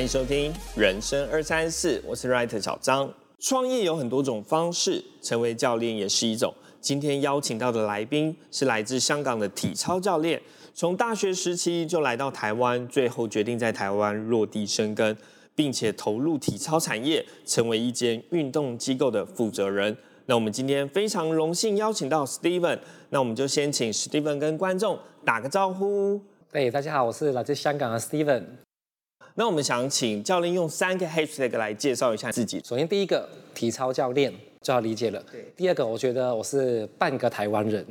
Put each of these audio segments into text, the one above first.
欢迎收听《人生二三四》，我是 Writer 小张。创业有很多种方式，成为教练也是一种。今天邀请到的来宾是来自香港的体操教练，从大学时期就来到台湾，最后决定在台湾落地生根，并且投入体操产业，成为一间运动机构的负责人。那我们今天非常荣幸邀请到 Steven，那我们就先请 Steven 跟观众打个招呼。对，大家好，我是来自香港的 Steven。那我们想请教练用三个 hashtag 来介绍一下自己。首先，第一个体操教练就要理解了。对。第二个，我觉得我是半个台湾人。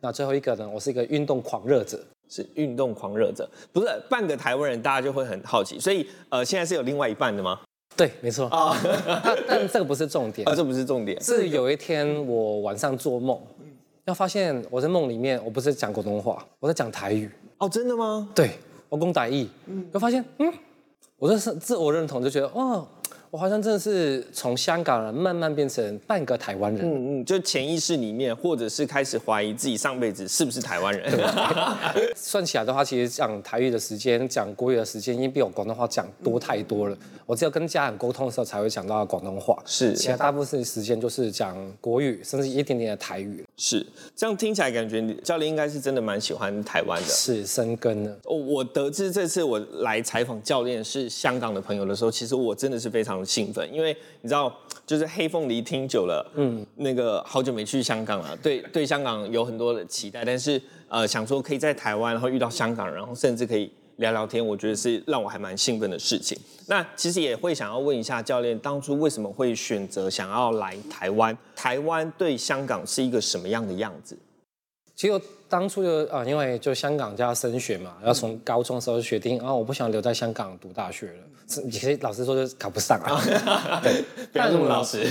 那最后一个呢，我是一个运动狂热者。是运动狂热者，不是半个台湾人，大家就会很好奇。所以，呃，现在是有另外一半的吗？对，没错。啊。但这个不是重点。啊，这不是重点。是有一天我晚上做梦，要发现我在梦里面，我不是讲广东话，我在讲台语。哦，真的吗？对，我讲台语。嗯。就发现，嗯。我这是自我认同，就觉得哦，我好像真的是从香港人慢慢变成半个台湾人。嗯嗯，就潜意识里面，或者是开始怀疑自己上辈子是不是台湾人。算起来的话，其实讲台语的时间、讲国语的时间，已经比我广东话讲多太多了。我只有跟家人沟通的时候，才会讲到广东话。是，其他大部分时间就是讲国语，甚至一点点的台语。是，这样听起来感觉教练应该是真的蛮喜欢台湾的。是，生根了。哦，我得知这次我来采访教练是香港的朋友的时候，其实我真的是非常兴奋，因为你知道，就是黑凤梨听久了，嗯，那个好久没去香港了，对对，香港有很多的期待，但是呃，想说可以在台湾，然后遇到香港，然后甚至可以。聊聊天，我觉得是让我还蛮兴奋的事情。那其实也会想要问一下教练，当初为什么会选择想要来台湾？台湾对香港是一个什么样的样子？其实当初就啊，因为就香港就要升学嘛，要从高中时候就决定啊，我不想留在香港读大学了。其实老实说，就考不上啊。对，不要这么老实。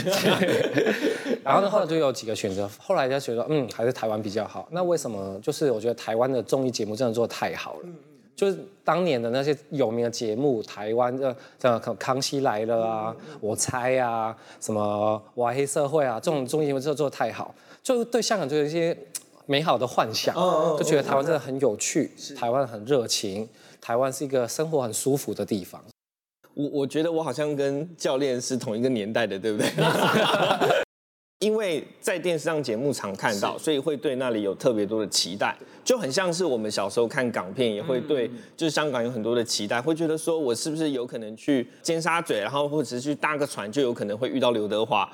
然后呢，后来就有几个选择，后来就觉得嗯，还是台湾比较好。那为什么？就是我觉得台湾的综艺节目真的做的太好了。就是当年的那些有名的节目，台湾的像《康熙来了》啊，我猜啊，什么《我爱黑社会》啊，这种综艺节目真的做的太好，就对香港就有一些美好的幻想，就觉得台湾真的很有趣，台湾很热情，台湾是一个生活很舒服的地方。我我觉得我好像跟教练是同一个年代的，对不对？因为在电视上节目常看到，所以会对那里有特别多的期待，就很像是我们小时候看港片，也会对就是香港有很多的期待，会觉得说我是不是有可能去尖沙咀，然后或者是去搭个船，就有可能会遇到刘德华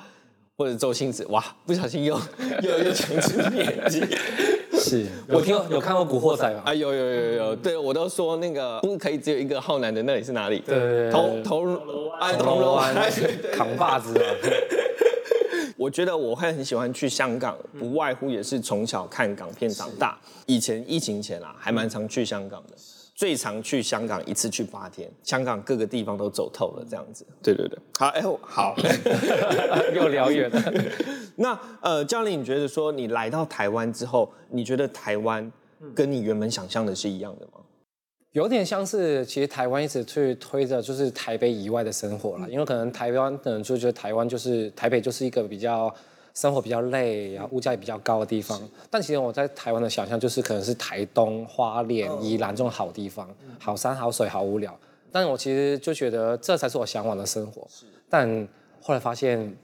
或者周星驰。哇，不小心又 又又讲出年纪。是我听有看过《古惑仔》吗？啊，有有有有，对我都说那个不可以只有一个浩南的那里是哪里？对对对，铜铜哎铜锣湾扛把子啊。我觉得我会很喜欢去香港，不外乎也是从小看港片长大。以前疫情前啊，还蛮常去香港的，最常去香港一次去八天，香港各个地方都走透了这样子。对对对，好，哎好，又聊远了。那呃，教练，你觉得说你来到台湾之后，你觉得台湾跟你原本想象的是一样的吗？有点像是，其实台湾一直去推着就是台北以外的生活了，因为可能台湾的人就觉得台湾就是台北就是一个比较生活比较累，然后物价也比较高的地方。但其实我在台湾的想象就是可能是台东、花莲、宜兰这种好地方，好山好水好无聊。但我其实就觉得这才是我向往的生活。但后来发现，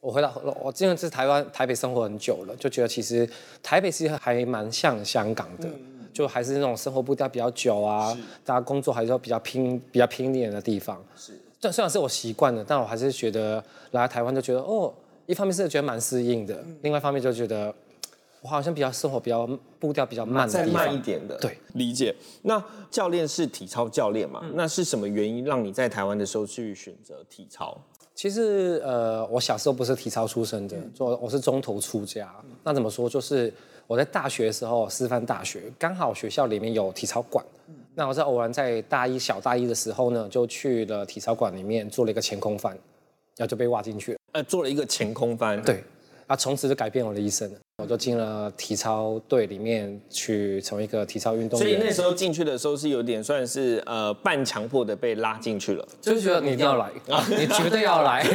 我回到我因为是台湾台北生活很久了，就觉得其实台北其实还蛮像香港的。就还是那种生活步调比较久啊，大家工作还是要比较拼、比较拼一点的地方。是，这虽然是我习惯了，但我还是觉得来台湾就觉得哦，一方面是觉得蛮适应的，另外一方面就觉得 我好像比较生活比较步调比较慢的地方，慢一点的。对，理解。那教练是体操教练嘛？那是什么原因让你在台湾的时候去选择体操？其实呃，我小时候不是体操出身的，做我是中途出家。那怎么说？就是我在大学的时候，师范大学刚好学校里面有体操馆。那我在偶然在大一小大一的时候呢，就去了体操馆里面做了一个前空翻，然后就被挖进去了。呃，做了一个前空翻。对，啊，从此就改变我的一生了。我就进了体操队里面去成为一个体操运动员。所以那时候进去的时候是有点算是呃半强迫的被拉进去了，就是觉得你一定要来，啊你绝对要来。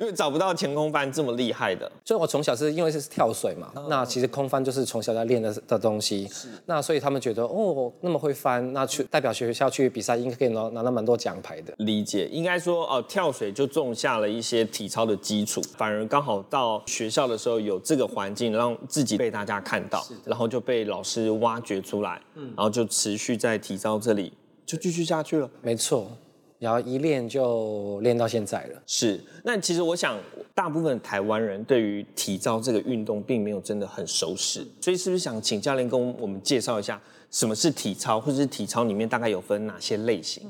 因为找不到前空翻这么厉害的。所以我从小是因为是跳水嘛，那其实空翻就是从小在练的的东西。那所以他们觉得哦那么会翻，那去代表学校去比赛应该可以拿拿到蛮多奖牌的。理解，应该说哦跳水就种下了一些体操的基础，反而刚好到学校的时候有这个环境，让自己被大家看到，然后就被老师挖掘出来，嗯然后就持续在体操这里就继续下去了。没错，然后一练就练到现在了。是，那其实我想，大部分台湾人对于体操这个运动并没有真的很熟识，所以是不是想请教练跟我们介绍一下什么是体操，或者是体操里面大概有分哪些类型？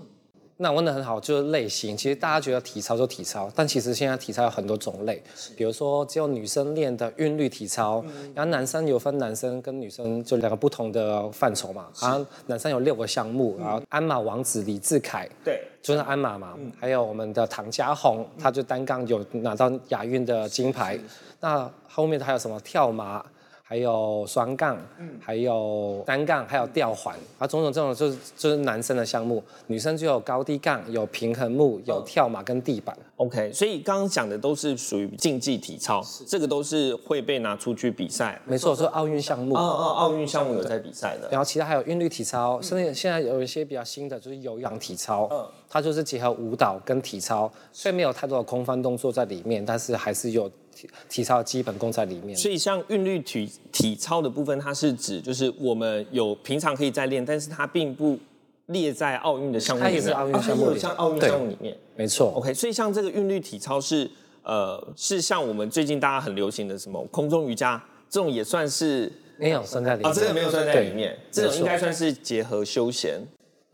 那问的很好，就是类型。其实大家觉得体操就体操，但其实现在体操有很多种类，比如说只有女生练的韵律体操，然后男生有分男生跟女生就两个不同的范畴嘛。然后男生有六个项目，然后鞍马王子李志凯，对，就是鞍马嘛，还有我们的唐家红，他就单杠有拿到亚运的金牌。那后面还有什么跳马？还有双杠，还有单杠，还有吊环，啊，种种这种就是就是男生的项目，女生就有高低杠，有平衡木，有跳马跟地板。OK，所以刚刚讲的都是属于竞技体操，这个都是会被拿出去比赛。没错，是奥运项目。哦哦，奥运项目有在比赛的。然后其他还有韵律体操，甚至现在有一些比较新的就是有氧体操，嗯它就是结合舞蹈跟体操，虽然没有太多的空翻动作在里面，但是还是有体体操的基本功在里面。所以像韵律体体操的部分，它是指就是我们有平常可以在练，但是它并不列在奥运的项目里面。它也是奥运项目像奥运对项目里面。没错，OK，所以像这个韵律体操是呃是像我们最近大家很流行的什么空中瑜伽，这种也算是没有算在里面。哦，这个没有算在里面，这种应该算是结合休闲。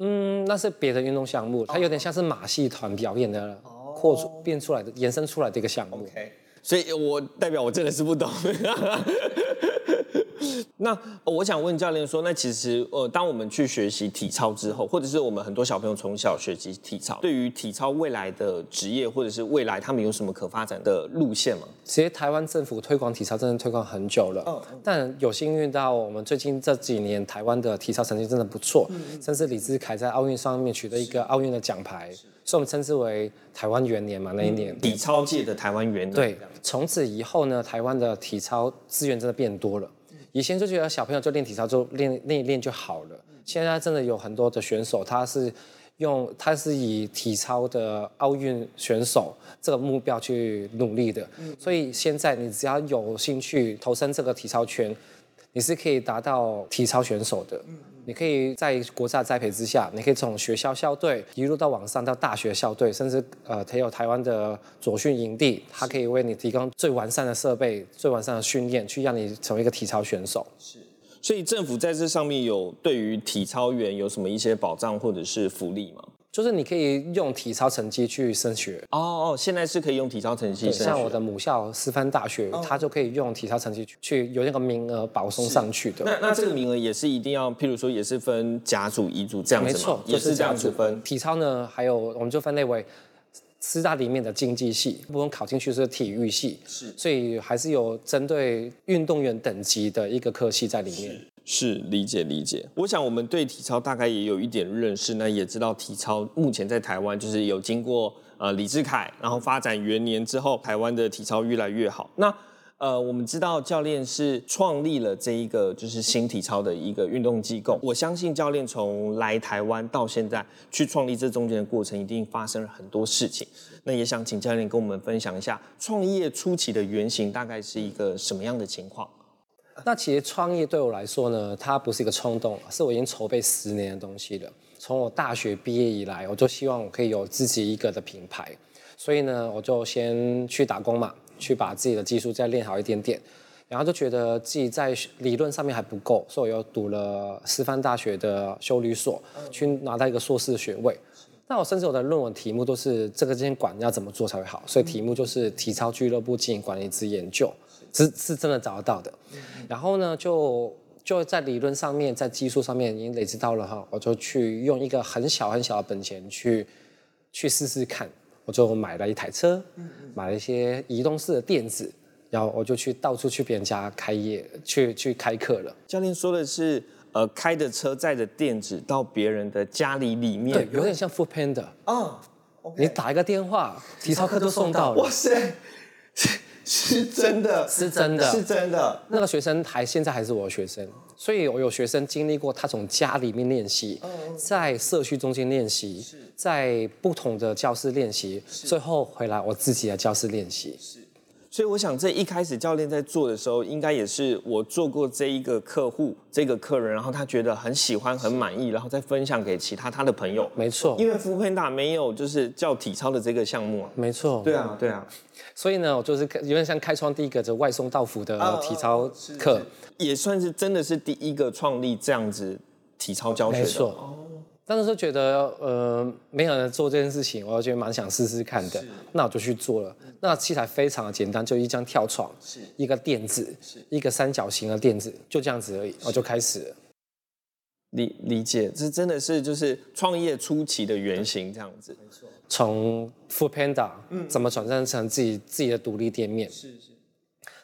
嗯，那是别的运动项目，它有点像是马戏团表演的扩出变出来的、延伸出来的一个项目。OK，所以我代表我真的是不懂。那呃我想问教练说，那其实呃，当我们去学习体操之后，或者是我们很多小朋友从小学习体操，对于体操未来的职业或者是未来他们有什么可发展的路线吗？其实台湾政府推广体操真的推广很久了，但有幸运到我们最近这几年台湾的体操成绩真的不错，嗯甚至李志凯在奥运上面取得一个奥运的奖牌，所以我们称之为台湾元年嘛那一年。体操界的台湾元年。对，从此以后呢，台湾的体操资源真的变多了。以前就觉得小朋友就练体操就练练一练就好了，现在真的有很多的选手，他是用他是以体操的奥运选手这个目标去努力的，所以现在你只要有兴趣投身这个体操圈，你是可以达到体操选手的。你可以在国家栽培之下，你可以从学校校队一路到往上到大学校队，甚至呃，还有台湾的左训营地，它可以为你提供最完善的设备、最完善的训练，去让你成为一个体操选手。是所以政府在这上面有对于体操员有什么一些保障或者是福利吗？就是你可以用体操成绩去升学，哦哦，现在是可以用体操成绩升学。像我的母校师范大学，它就可以用体操成绩去去有那个名额保送上去的。那那这个名额也是一定要，譬如说也是分甲组、乙组这样子吗？没错，也是这样子分。体操呢，还有我们就分类为师大里面的竞技系，不用考进去是体育系，是所以还是有针对运动员等级的一个科系在里面。是理解理解。我想我们对体操大概也有一点认识，那也知道体操目前在台湾就是有经过呃李志凯，然后发展元年之后，台湾的体操越来越好。那呃，我们知道教练是创立了这一个就是新体操的一个运动机构。我相信教练从来台湾到现在去创立这中间的过程，一定发生了很多事情。那也想请教练跟我们分享一下创业初期的原型大概是一个什么样的情况？那其实创业对我来说呢，它不是一个冲动，是我已经筹备十年的东西了。从我大学毕业以来，我就希望我可以有自己一个的品牌，所以呢，我就先去打工嘛，去把自己的技术再练好一点点，然后就觉得自己在理论上面还不够，所以我又读了师范大学的修旅所，去拿到一个硕士学位。那我甚至我的论文题目都是这个间管要怎么做才会好，所以题目就是体操俱乐部经营管理之研究，是是真的找得到的。然后呢，就就在理论上面，在技术上面已经累积到了哈，我就去用一个很小很小的本钱去去试试看，我就买了一台车，买了一些移动式的垫子，然后我就去到处去别人家开业，去去开课了。教练说的是，呃，开着车载着电子到别人的家里里面，对，有点像 Food Panda。啊，你打一个电话，体操课都送到了。哇塞，是是真的，是真的，是真的。那个学生还现在还是我的学生，所以我有学生经历过他从家里面练习，在社区中间练习，在不同的教室练习，最后回来我自己的教室练习。所以我想，这一开始教练在做的时候，应该也是我做过这一个客户、这个客人，然后他觉得很喜欢、很满意，然后再分享给其他他的朋友。没错，因为福喷达没有就是叫体操的这个项目啊。没错，对啊，对啊。所以呢，我就是有点像开创第一个这外送到府的体操课，也算是真的是第一个创立这样子体操教学的。没错。当时觉得呃没有人做这件事情，我觉得蛮想试试看的，那我就去做了。那器材非常的简单，就一张跳床，一个垫子，一个三角形的垫子，就这样子而已，我就开始了。理理解，这真的是就是创业初期的原型这样子。没错。从 Food Panda 怎么转战成自己自己的独立店面？是是。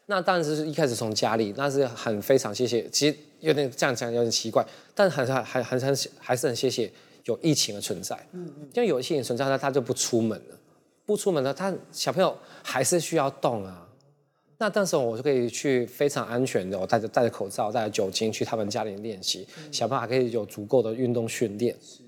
那当然是一开始从家里，那是很非常谢谢。其实有点这样讲有点奇怪，但很还还还很还是很谢谢有疫情的存在。嗯嗯。因为有疫情存在，他他就不出门了，不出门了，他小朋友还是需要动啊。那当时我就可以去非常安全的，我戴着戴着口罩，带着酒精去他们家里练习，小朋友还可以有足够的运动训练。是。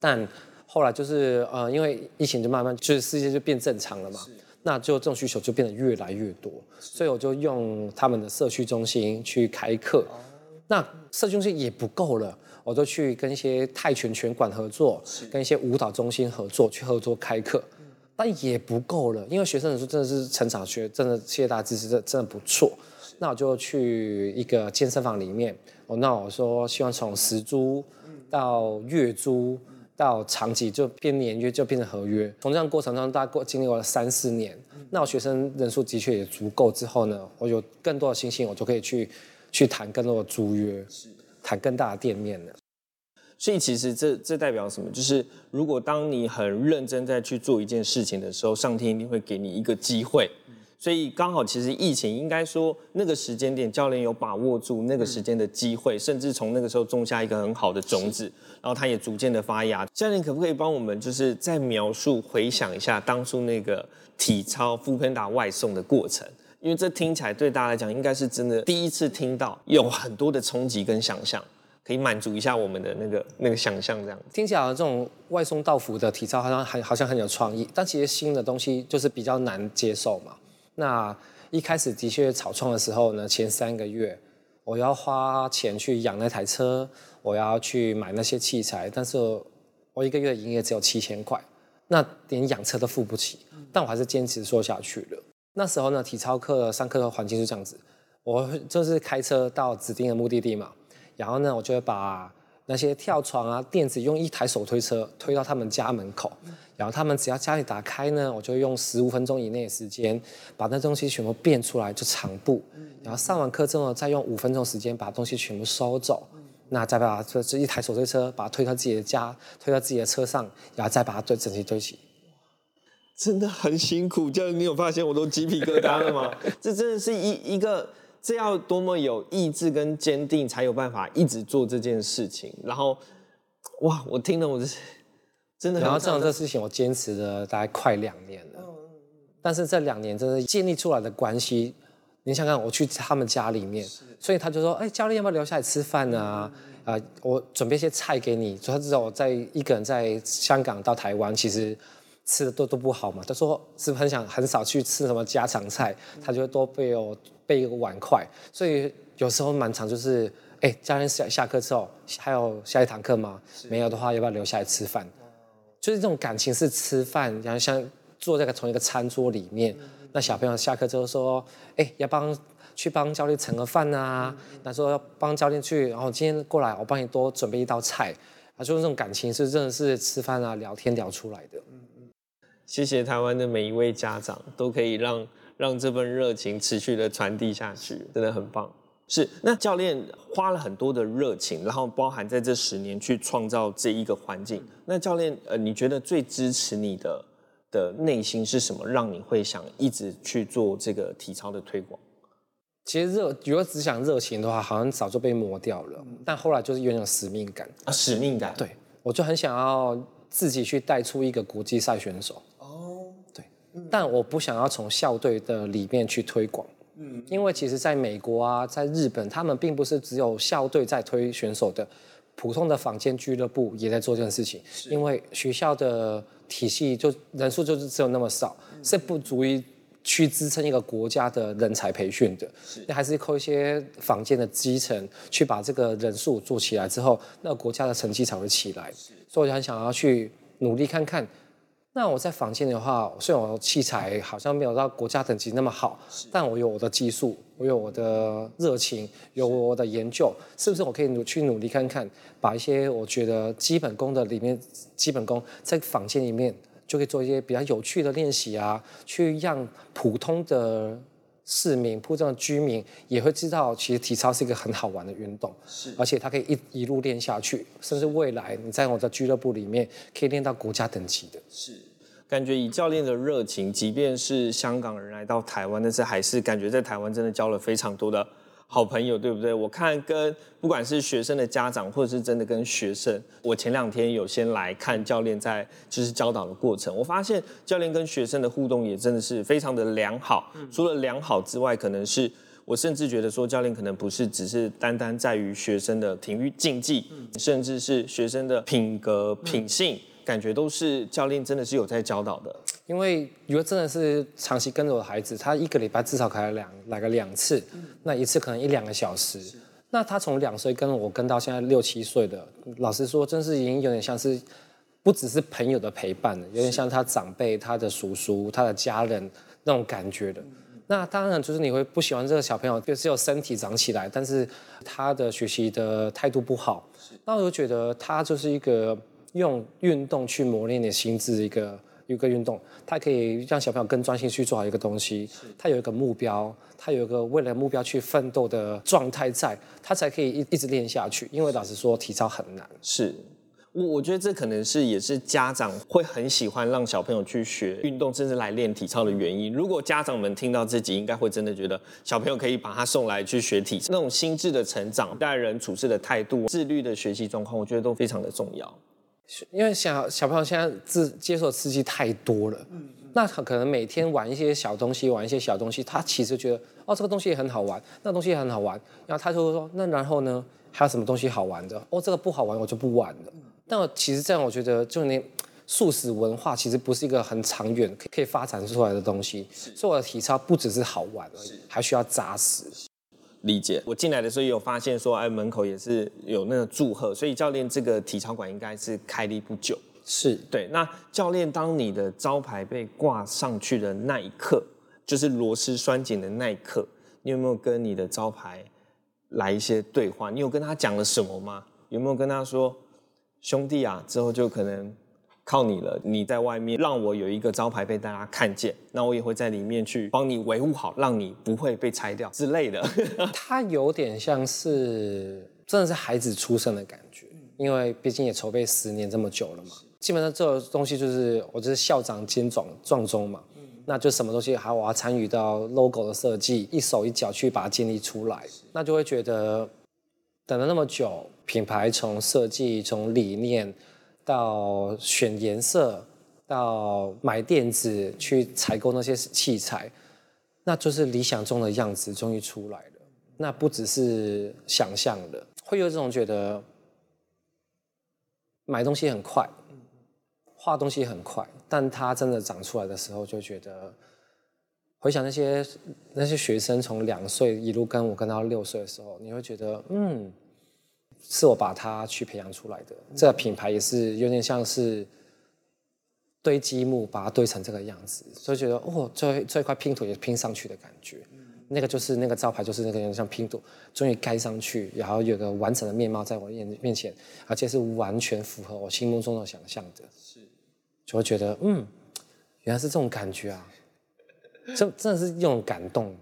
但后来就是呃，因为疫情就慢慢就是世界就变正常了嘛，那就这种需求就变得越来越多，所以我就用他们的社区中心去开课。那社区中心也不够了，我就去跟一些泰拳拳馆合作，跟一些舞蹈中心合作去合作开课。但也不够了，因为学生人数真的是成长学，真的谢谢大家支持，这真的不错。那我就去一个健身房里面，我那我说希望从时租到月租到长期就变年约就变成合约。从这样过程中，大概过经历了三四年，那我学生人数的确也足够之后呢，我有更多的信心，我就可以去去谈更多的租约，是谈更大的店面的。所以其实这这代表什么？就是如果当你很认真在去做一件事情的时候，上天一定会给你一个机会。所以刚好其实疫情应该说那个时间点，教练有把握住那个时间的机会，甚至从那个时候种下一个很好的种子，然后它也逐渐的发芽。教练可不可以帮我们就是再描述回想一下当初那个体操副喷打外送的过程？因为这听起来对大家来讲应该是真的第一次听到，有很多的冲击跟想象。可以满足一下我们的那个那个想象，这样听起来这种外送到府的体操好像很好像很有创意，但其实新的东西就是比较难接受嘛。那一开始的确草创的时候呢，前三个月我要花钱去养那台车，我要去买那些器材，但是我一个月营业只有七千块，那连养车都付不起，但我还是坚持做下去了。那时候呢，体操课上课的环境是这样子，我就是开车到指定的目的地嘛。然后呢，我就会把那些跳床啊、垫子用一台手推车推到他们家门口，然后他们只要家里打开呢，我就用十五分钟以内的时间把那东西全部变出来，就长布。然后上完课之后，再用五分钟时间把东西全部收走，那再把这这一台手推车把它推到自己的家，推到自己的车上，然后再把它堆整齐堆起。真的很辛苦，教练，你有发现我都鸡皮疙瘩了吗？这真的是一一个。这要多么有意志跟坚定，才有办法一直做这件事情。然后，哇，我听了，我是真的。然后这样这事情，我坚持了大概快两年了。但是这两年真的建立出来的关系，你想想，我去他们家里面，所以他就说：“哎，教练要不要留下来吃饭啊？啊，我准备一些菜给你。”他知道我在一个人在香港到台湾，其实吃的都都不好嘛。他说是不是很想很少去吃什么家常菜？他就会多备哦。备一个碗筷，所以有时候满场，就是，哎，教练下下课之后还有下一堂课吗？没有的话，要不要留下来吃饭？就是这种感情是吃饭，然后像坐在同一个餐桌里面，那小朋友下课之后说，哎，要帮去帮教练盛个饭啊，那说要帮教练去，然后今天过来，我帮你多准备一道菜，啊，就是这种感情是真的是吃饭啊聊天聊出来的。谢谢台湾的每一位家长，都可以让。让这份热情持续的传递下去，真的很棒。是，那教练花了很多的热情，然后包含在这十年去创造这一个环境。那教练，呃，你觉得最支持你的的内心是什么，让你会想一直去做这个体操的推广？其实热，如果只想热情的话，好像早就被磨掉了。但后来就是有种使命感啊，使命感。对，我就很想要自己去带出一个国际赛选手。但我不想要从校队的里面去推广。嗯，因为其实在美国啊，在日本，他们并不是只有校队在推选手的，普通的坊间俱乐部也在做这件事情。因为学校的体系就人数就是只有那么少，是不足以。去支撑一个国家的人才培训的，那还是靠一些坊间的基层去把这个人数做起来之后，那国家的成绩才会起来。所以我就很想要去努力看看。那我在房间的话，虽然我器材好像没有到国家等级那么好，但我有我的技术，我有我的热情，有我的研究，是不是我可以努去努力看看，把一些我觉得基本功的里面基本功在房间里面。就可以做一些比较有趣的练习啊，去让普通的市民、普通的居民也会知道，其实体操是一个很好玩的运动，是，而且它可以一一路练下去，甚至未来你在我的俱乐部里面可以练到国家等级的。是，感觉以教练的热情，即便是香港人来到台湾，但是还是感觉在台湾真的教了非常多的。好朋友对不对？我看跟不管是学生的家长，或者是真的跟学生，我前两天有先来看教练在就是教导的过程，我发现教练跟学生的互动也真的是非常的良好。除了良好之外，可能是我甚至觉得说教练可能不是只是单单在于学生的体育竞技，甚至是学生的品格品性。感觉都是教练真的是有在教导的，因为如果真的是长期跟着我的孩子，他一个礼拜至少可能两来个两次，那一次可能一两个小时。那他从两岁跟我跟到现在六七岁的，老实说，真是已经有点像是不只是朋友的陪伴了，有点像他长辈、他的叔叔、他的家人那种感觉的。那当然就是你会不喜欢这个小朋友，就只有身体长起来，但是他的学习的态度不好。那我就觉得他就是一个。用运动去磨练你的心智，一个一个运动，它可以让小朋友更专心去做好一个东西。他有一个目标，他有一个为了目标去奋斗的状态，在他才可以一一直练下去。因为老实说，体操很难。是，我我觉得这可能是也是家长会很喜欢让小朋友去学运动，甚至来练体操的原因。如果家长们听到自己，应该会真的觉得小朋友可以把他送来去学体操，那种心智的成长、待人处事的态度、自律的学习状况，我觉得都非常的重要。因为小小朋友现在自接受刺激太多了，那他可能每天玩一些小东西，玩一些小东西，他其实觉得哦，这个东西也很好玩，那东西也很好玩，然后他就会说，那然后呢，还有什么东西好玩的？哦，这个不好玩，我就不玩了。但其实这样，我觉得就连素食文化其实不是一个很长远可以发展出来的东西。所以我的体操不只是好玩而已，还需要扎实。理解，我进来的时候也有发现说，哎，门口也是有那个祝贺，所以教练这个体操馆应该是开立不久。是对。那教练，当你的招牌被挂上去的那一刻，就是螺丝拴紧的那一刻，你有没有跟你的招牌来一些对话？你有跟他讲了什么吗？有没有跟他说，兄弟啊，之后就可能。靠你了，你在外面让我有一个招牌被大家看见，那我也会在里面去帮你维护好，让你不会被拆掉之类的。它有点像是真的是孩子出生的感觉，因为毕竟也筹备十年这么久了嘛。基本上这个东西就是我就是校长兼壮壮中嘛，那就什么东西还我要参与到 logo 的设计，一手一脚去把它建立出来，那就会觉得等了那么久，品牌从设计从理念。到选颜色，到买电子，去采购那些器材，那就是理想中的样子，终于出来了。那不只是想象的，会有这种觉得买东西很快，画东西很快，但它真的长出来的时候，就觉得回想那些那些学生从两岁一路跟我跟到六岁的时候，你会觉得嗯。是我把它去培养出来的，这个品牌也是有点像是堆积木，把它堆成这个样子，所以觉得哦，这这块拼图也拼上去的感觉，那个就是那个招牌，就是那个像拼图，终于盖上去，然后有个完整的面貌在我眼面前，而且是完全符合我心目中的想象的，是，就会觉得嗯，原来是这种感觉啊，这真的是一种感动，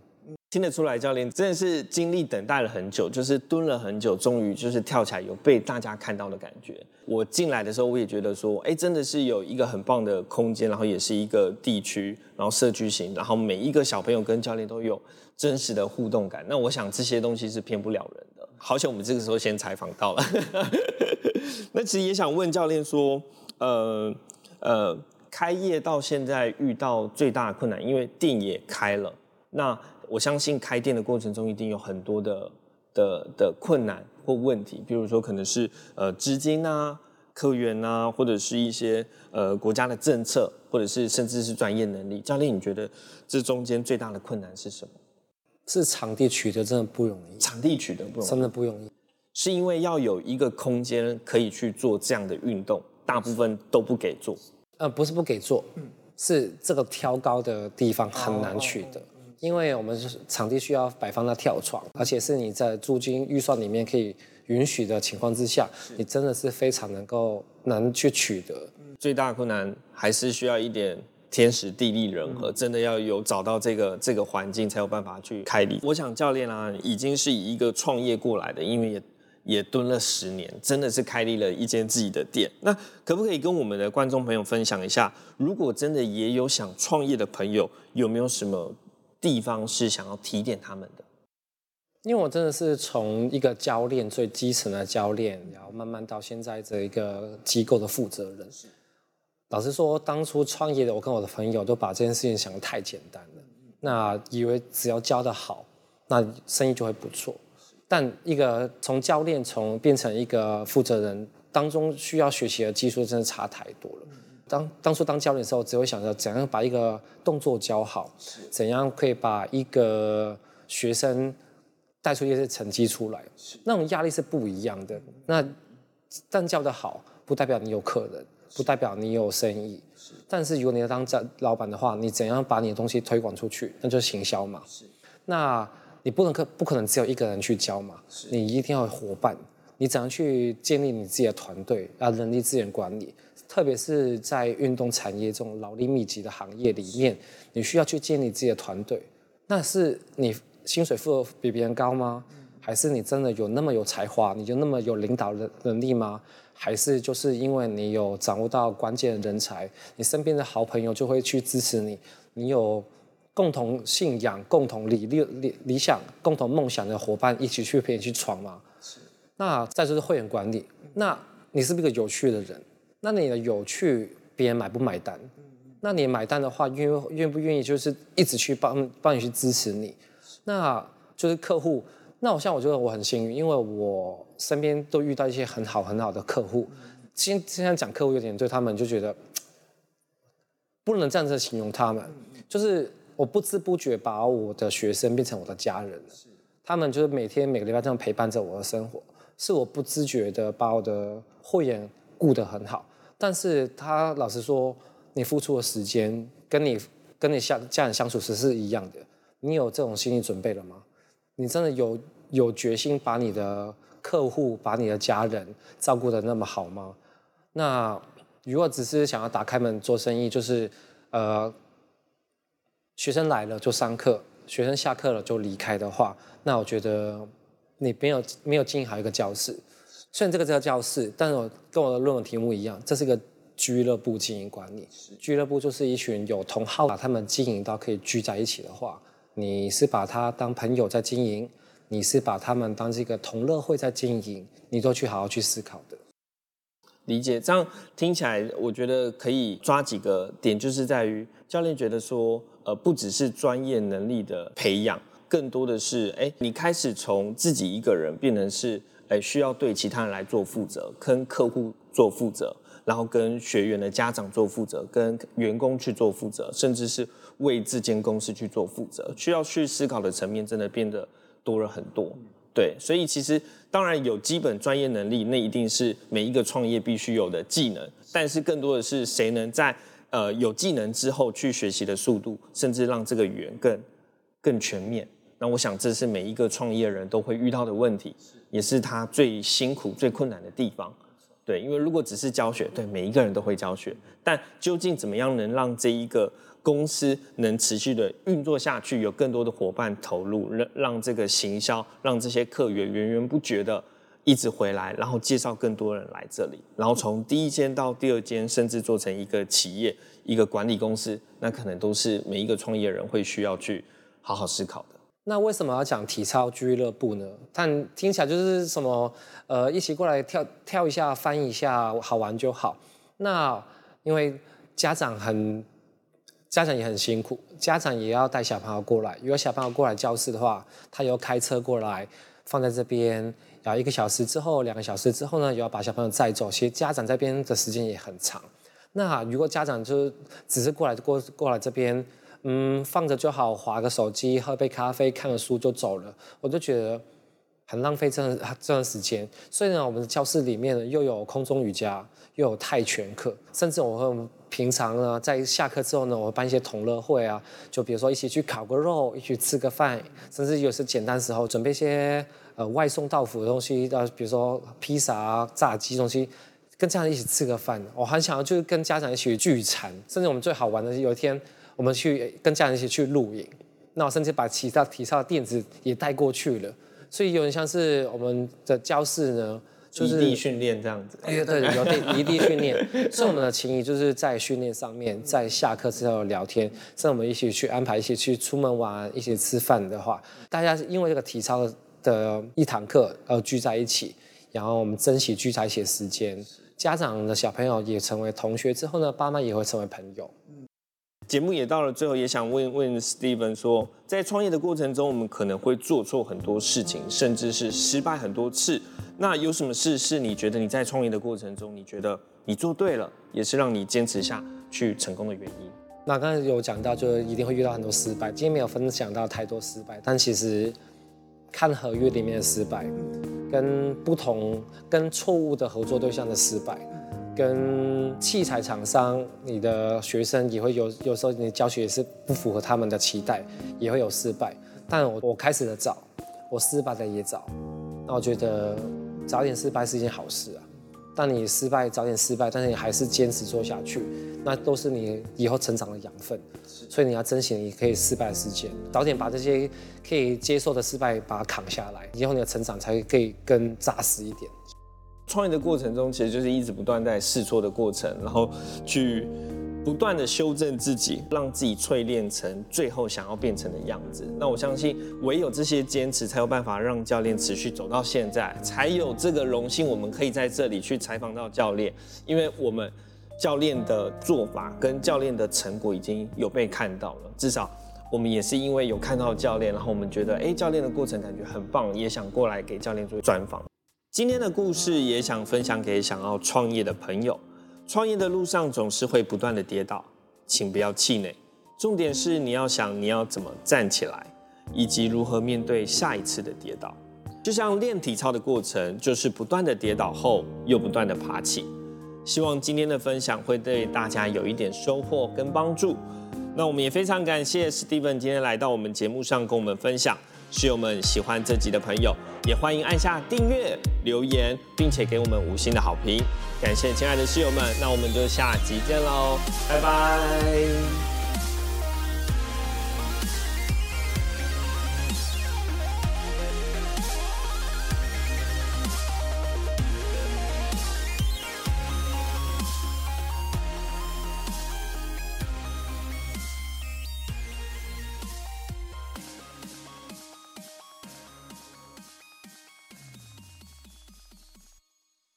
听得出来，教练真的是经历等待了很久，就是蹲了很久，终于就是跳起来，有被大家看到的感觉。我进来的时候，我也觉得说，哎，真的是有一个很棒的空间，然后也是一个地区，然后社区型，然后每一个小朋友跟教练都有真实的互动感。那我想这些东西是骗不了人的。好像我们这个时候先采访到了。那其实也想问教练说，呃呃，开业到现在遇到最大的困难，因为店也开了，那。我相信开店的过程中一定有很多的的的困难或问题，比如说可能是呃资金啊、客源啊，或者是一些呃国家的政策，或者是甚至是专业能力。教练，你觉得这中间最大的困难是什么？是场地取得真的不容易，场地取得不容易，真的不容易，是因为要有一个空间可以去做这样的运动，大部分都不给做。呃，不是不给做，嗯，是这个挑高的地方很难取得。因为我们是场地需要摆放那跳床，而且是你在租金预算里面可以允许的情况之下，你真的是非常能够难去取得。最大的困难还是需要一点天时地利人和，真的要有找到这个这个环境才有办法去开立。我想教练啊，已经是以一个创业过来的，因为也也蹲了十年，真的是开立了一间自己的店。那可不可以跟我们的观众朋友分享一下，如果真的也有想创业的朋友，有没有什么？地方是想要提点他们的，因为我真的是从一个教练最基层的教练，然后慢慢到现在这一个机构的负责人。老实说，当初创业的我跟我的朋友都把这件事情想得太简单了，那以为只要教得好，那生意就会不错。但一个从教练从变成一个负责人当中需要学习的技术，真的差太多了。当当初当教练的时候，只会想着怎样把一个动作教好，怎样可以把一个学生带出一些成绩出来，那种压力是不一样的。那但教的好，不代表你有客人，不代表你有生意。但是如果你要当教老板的话，你怎样把你的东西推广出去，那就是行销嘛。那你不能可不可能只有一个人去教嘛？你一定要有伙伴。你怎样去建立你自己的团队啊？人力资源管理，特别是在运动产业这种劳力密集的行业里面，你需要去建立自己的团队。那是你薪水付的比别人高吗？还是你真的有那么有才华？你就那么有领导能能力吗？还是就是因为你有掌握到关键的人才，你身边的好朋友就会去支持你？你有共同信仰、共同理理理理想、共同梦想的伙伴一起去陪你去闯吗？是那再就是会员管理，那你是不是个有趣的人？那你的有趣，别人买不买单？那你买单的话，愿愿不愿意就是一直去帮帮你去支持你？那就是客户。那我像我觉得我很幸运，因为我身边都遇到一些很好很好的客户。现现在讲客户有点对他们就觉得不能这样子形容他们，就是我不知不觉把我的学生变成我的家人。他们就是每天每个礼拜这样陪伴着我的生活。是我不自觉的把我的会员顾得很好，但是他老实说，你付出的时间跟你跟你相家人相处时是一样的，你有这种心理准备了吗？你真的有有决心把你的客户、把你的家人照顾得那么好吗？那如果只是想要打开门做生意，就是呃，学生来了就上课，学生下课了就离开的话，那我觉得。你没有没有经营好一个教室，虽然这个叫教室，但是我跟我的论文题目一样，这是一个俱乐部经营管理。俱乐部就是一群有同好，把他们经营到可以聚在一起的话，你是把他当朋友在经营，你是把他们当这个同乐会在经营，你都去好好去思考的。理解，这样听起来，我觉得可以抓几个点，就是在于教练觉得说，呃，不只是专业能力的培养。更多的是，哎，你开始从自己一个人变成是，哎，需要对其他人来做负责，跟客户做负责，然后跟学员的家长做负责，跟员工去做负责，甚至是为这间公司去做负责，需要去思考的层面真的变得多了很多。对，所以其实当然有基本专业能力，那一定是每一个创业必须有的技能，但是更多的是谁能在呃有技能之后去学习的速度，甚至让这个语言更更全面。那我想，这是每一个创业人都会遇到的问题，也是他最辛苦、最困难的地方。对，因为如果只是教学，对每一个人都会教学，但究竟怎么样能让这一个公司能持续的运作下去，有更多的伙伴投入，让让这个行销，让这些客源源源不绝的一直回来，然后介绍更多人来这里，然后从第一间到第二间，甚至做成一个企业、一个管理公司，那可能都是每一个创业人会需要去好好思考的。那为什么要讲体操俱乐部呢？但听起来就是什么呃，一起过来跳跳一下、翻一下，好玩就好。那因为家长很。家长也很辛苦，家长也要带小朋友过来。如果小朋友过来教室的话，他要开车过来，放在这边，然后一个小时之后、两个小时之后呢，又要把小朋友载走。其实家长这边的时间也很长。那如果家长就只是过来过过来这边，嗯，放着就好，划个手机，喝杯咖啡，看个书就走了，我就觉得很浪费这这段时间。所以呢，我们的教室里面又有空中瑜伽，又有泰拳课，甚至我会。平常呢，在下课之后呢，我会办一些同乐会啊，就比如说一起去烤个肉，一起吃个饭，甚至有时简单时候准备一些呃外送到府的东西，呃，比如说披萨啊、炸鸡东西，跟家长一起吃个饭。我很想要就是跟家长一起聚餐，甚至我们最好玩的是有一天我们去跟家人一起去露营，那我甚至把其他体操的垫子也带过去了，所以有点像是我们的教室呢。就是地训练这样子，哎，对，有地地训练，所以我们的情谊就是在训练上面，在下课之后聊天，甚至我们一起去安排一起去出门玩，一起吃饭的话，大家因为这个体操的一堂课而聚在一起，然后我们珍惜聚在一起的时间，家长的小朋友也成为同学之后呢，爸妈也会成为朋友。节目也到了最后，也想问问 Steven 说，在创业的过程中，我们可能会做错很多事情，甚至是失败很多次。那有什么事是你觉得你在创业的过程中，你觉得你做对了，也是让你坚持下去成功的原因？那刚才有讲到，就一定会遇到很多失败。今天没有分享到太多失败，但其实看合约里面的失败，跟不同、跟错误的合作对象的失败。跟器材厂商，你的学生也会有，有时候你教学也是不符合他们的期待，也会有失败。但我我开始的早，我失败的也早，那我觉得早点失败是一件好事啊。但你失败早点失败，但是你还是坚持做下去，那都是你以后成长的养分。所以你要珍惜你可以失败的时间，早点把这些可以接受的失败把它扛下来，以后你的成长才可以更扎实一点。创业的过程中，其实就是一直不断在试错的过程，然后去不断的修正自己，让自己淬炼成最后想要变成的样子。那我相信，唯有这些坚持，才有办法让教练持续走到现在，才有这个荣幸，我们可以在这里去采访到教练，因为我们教练的做法跟教练的成果已经有被看到了。至少我们也是因为有看到教练，然后我们觉得，哎，教练的过程感觉很棒，也想过来给教练做专访。今天的故事也想分享给想要创业的朋友。创业的路上总是会不断的跌倒，请不要气馁。重点是你要想你要怎么站起来，以及如何面对下一次的跌倒。就像练体操的过程，就是不断的跌倒后又不断的爬起。希望今天的分享会对大家有一点收获跟帮助。那我们也非常感谢 Steven 今天来到我们节目上跟我们分享。室友们喜欢这集的朋友，也欢迎按下订阅、留言，并且给我们五星的好评。感谢亲爱的室友们，那我们就下集见喽，拜拜。